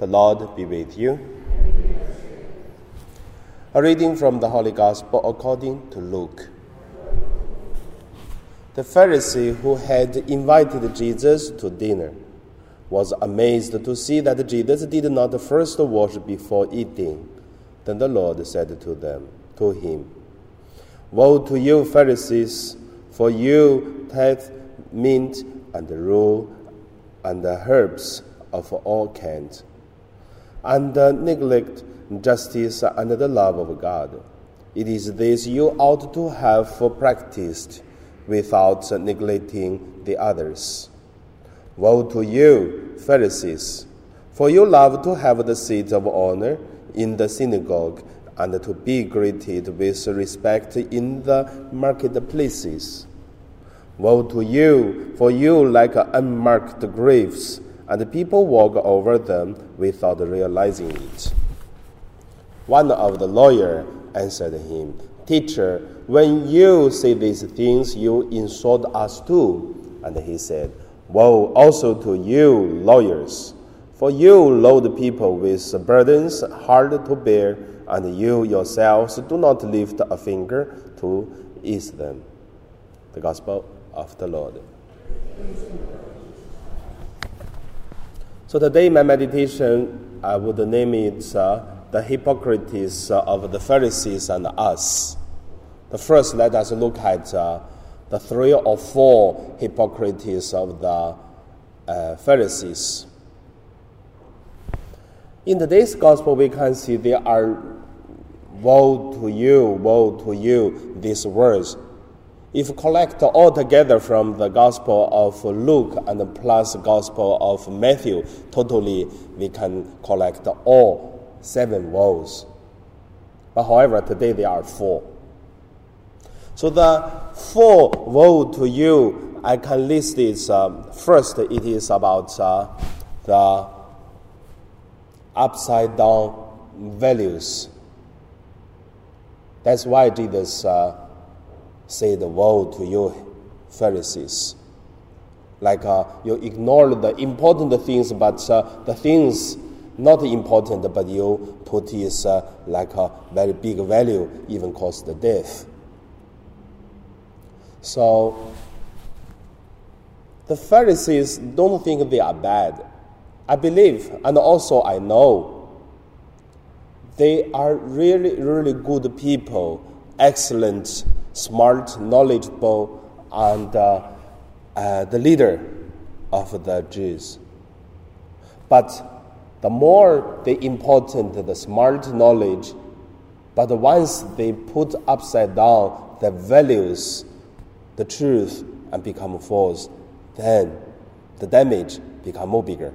The Lord be with you. A reading from the Holy Gospel according to Luke. The Pharisee who had invited Jesus to dinner was amazed to see that Jesus did not first wash before eating. Then the Lord said to them, to him, Woe to you, Pharisees, for you tithe mint and rue and the herbs of all kinds and uh, neglect justice and the love of God. It is this you ought to have practiced without neglecting the others. Woe to you, Pharisees, for you love to have the seat of honor in the synagogue and to be greeted with respect in the marketplaces. Woe to you, for you like unmarked graves and people walk over them without realizing it. One of the lawyers answered him, Teacher, when you say these things, you insult us too. And he said, Woe also to you, lawyers, for you load people with burdens hard to bear, and you yourselves do not lift a finger to ease them. The Gospel of the Lord. So today, my meditation, I would name it uh, The Hypocrites of the Pharisees and Us. The first, let us look at uh, the three or four hypocrites of the uh, Pharisees. In today's gospel, we can see there are woe to you, woe to you, these words if collect all together from the Gospel of Luke and plus Gospel of Matthew, totally we can collect all seven woes. But however, today there are four. So the four woe to you, I can list it. Um, first, it is about uh, the upside down values. That's why Jesus. Uh, say the woe to you, Pharisees. Like uh, you ignore the important things, but uh, the things not important, but you put is uh, like a very big value, even cost the death. So the Pharisees don't think they are bad. I believe, and also I know, they are really, really good people, excellent smart, knowledgeable, and uh, uh, the leader of the Jews. But the more the important the smart knowledge, but once they put upside down the values, the truth, and become false, then the damage become more bigger.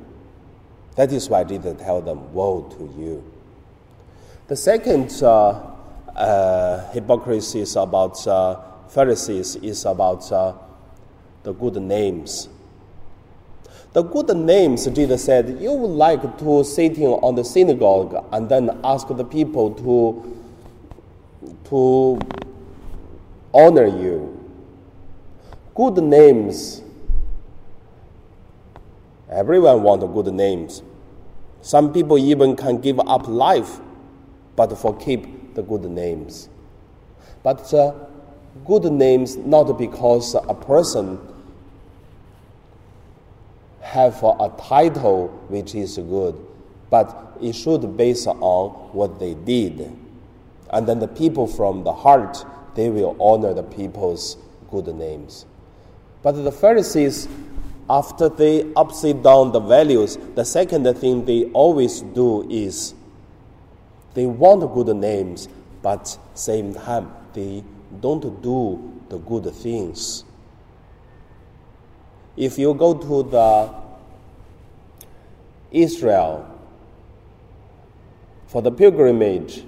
That is why Jesus tell them, "Woe to you." The second uh, uh, hypocrisy is about uh, Pharisees is about uh, the good names. The good names, Jesus said, you would like to sitting on the synagogue and then ask the people to, to honor you. Good names. Everyone want good names. Some people even can give up life, but for keep the good names. But uh, good names not because a person have a title which is good, but it should base on what they did. And then the people from the heart, they will honor the people's good names. But the Pharisees, after they upside down the values, the second thing they always do is they want good names, but same time they don't do the good things. If you go to the Israel for the pilgrimage,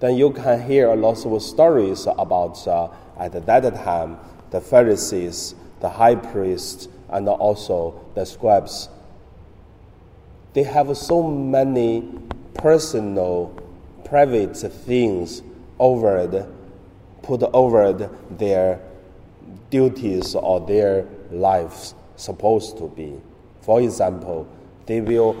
then you can hear a lot of stories about uh, at that time the Pharisees, the high priests, and also the scribes. They have so many personal private things over put over the, their duties or their lives supposed to be. For example, they will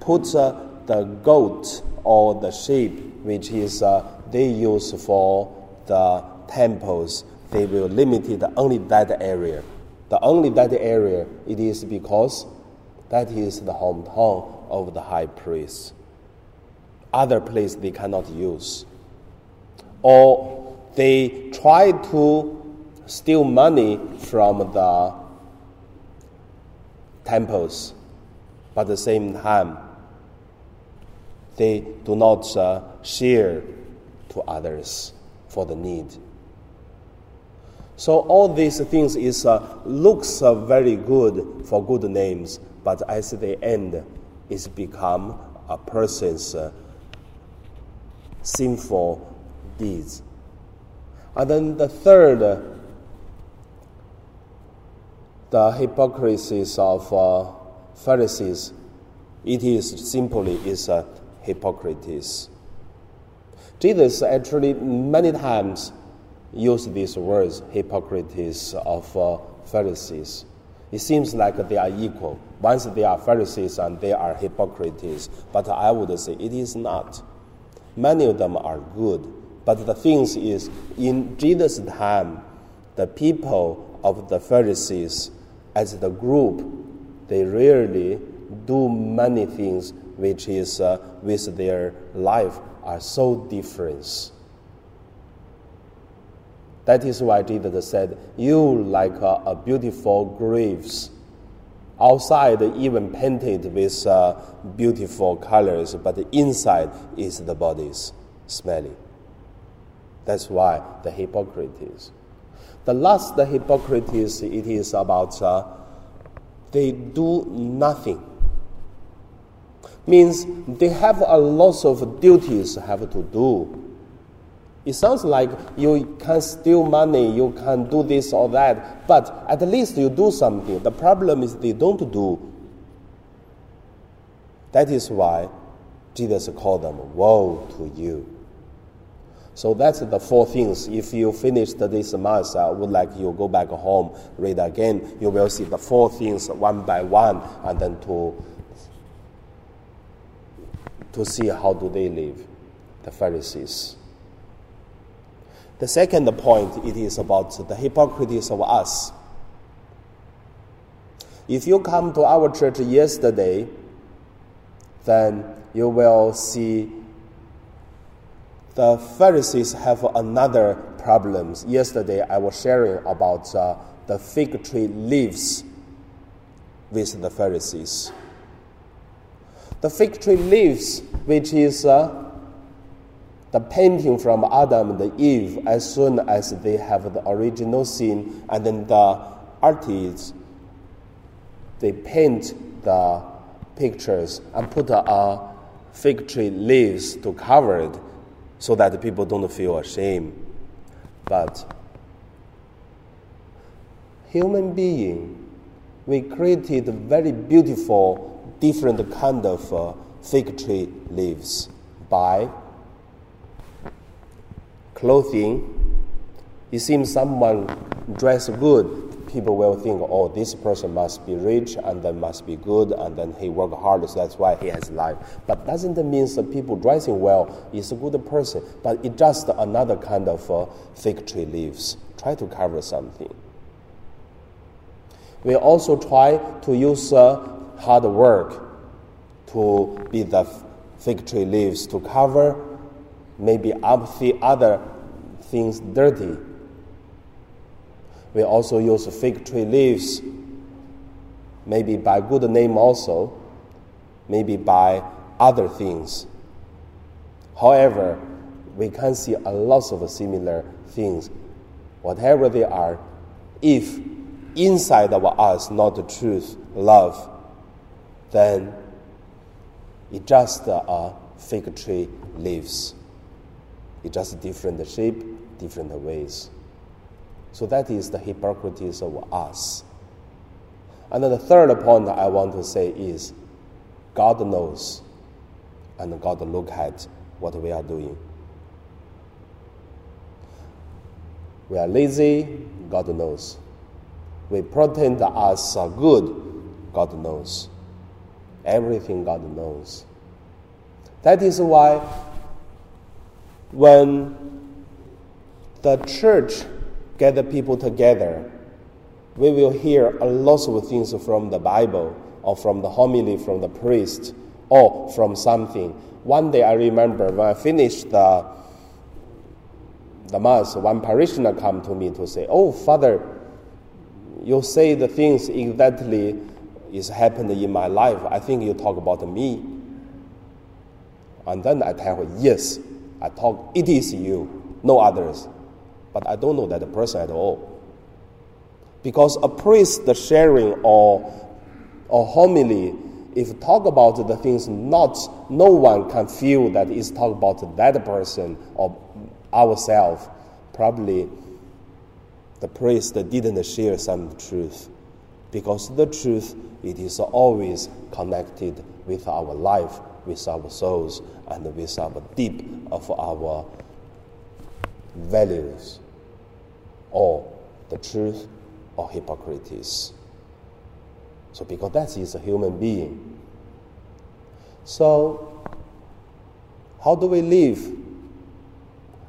put uh, the goat or the sheep, which is uh, they use for the temples, they will limit it only that area. The only that area it is because that is the hometown of the high priest. Other place they cannot use. Or they try to steal money from the temples, but at the same time, they do not uh, share to others for the need. So all these things is uh, looks uh, very good for good names, but at the end, it's become a person's uh, sinful deeds. And then the third, the hypocrisy of uh, Pharisees, it is simply is a hypocrites. Jesus actually many times used these words, hypocrites of uh, Pharisees. It seems like they are equal. Once they are Pharisees and they are hypocrites, but I would say it is not. Many of them are good, but the thing is, in Jesus' time, the people of the Pharisees, as the group, they rarely do many things which is uh, with their life are so different. That is why Jesus said, You like a, a beautiful graves. Outside, even painted with uh, beautiful colors, but the inside is the body's smelly. That's why the hypocrites. The last the hypocrites, it is about uh, they do nothing. Means they have a lot of duties have to do it sounds like you can steal money, you can do this or that, but at least you do something. The problem is they don't do. That is why Jesus called them, Woe to you. So that's the four things. If you finished this mass, I would like you go back home, read again. You will see the four things one by one, and then to to see how do they live, the Pharisees. The second point, it is about the hypocrisy of us. If you come to our church yesterday, then you will see the Pharisees have another problem. Yesterday, I was sharing about uh, the fig tree leaves with the Pharisees. The fig tree leaves, which is uh, the painting from Adam and Eve as soon as they have the original sin, and then the artists they paint the pictures and put a fig tree leaves to cover it so that people don't feel ashamed. But human being, we created very beautiful, different kind of uh, fig tree leaves by clothing, it seems someone dressed good, people will think, oh, this person must be rich and then must be good and then he worked hard, so that's why he has life. But doesn't mean that people dressing well is a good person, but it's just another kind of uh, fig tree leaves. Try to cover something. We also try to use uh, hard work to be the fig tree leaves to cover maybe other things dirty. We also use fig tree leaves, maybe by good name also, maybe by other things. However, we can see a lot of similar things, whatever they are, if inside of us not the truth, love, then it just a fig tree leaves. It's just different shape, different ways. So that is the hypocrisy of us. And then the third point I want to say is God knows and God look at what we are doing. We are lazy, God knows. We pretend us are good, God knows. Everything God knows. That is why when the church gather people together, we will hear a lot of things from the Bible or from the homily from the priest or from something. One day I remember when I finished the, the Mass, one parishioner come to me to say, Oh, Father, you say the things exactly is happened in my life. I think you talk about me. And then I tell her, Yes, I talk, it is you, no others. But I don't know that person at all. Because a priest the sharing or, or homily if talk about the things not no one can feel that is talk about that person or ourselves probably the priest didn't share some truth because the truth it is always connected with our life with our souls and with our deep of our values or the truth or hypocrites. So, because that is a human being. So, how do we live?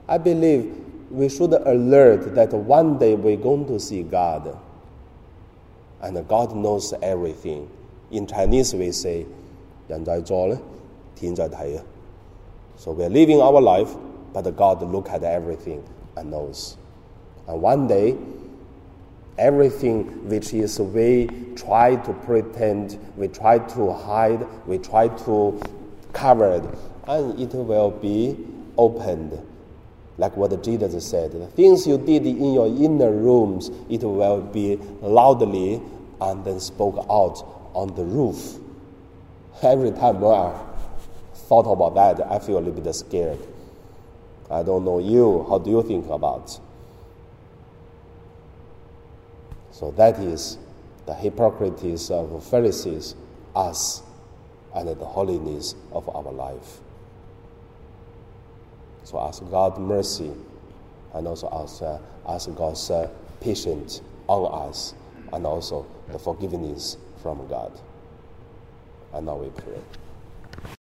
I believe we should alert that one day we're going to see God. And God knows everything. In Chinese, we say, 人在做呢。天在睇啊. So we're living our life, but God look at everything and knows. And one day, everything which is we try to pretend, we try to hide, we try to cover it, and it will be opened. Like what Jesus said, the things you did in your inner rooms, it will be loudly and then spoke out on the roof. Every time I thought about that, I feel a little bit scared. I don't know you. How do you think about? So that is the hypocrisy of Pharisees, us, and the holiness of our life. So ask God mercy, and also ask, uh, ask God's uh, patience on us, and also the forgiveness from God. And now we pray.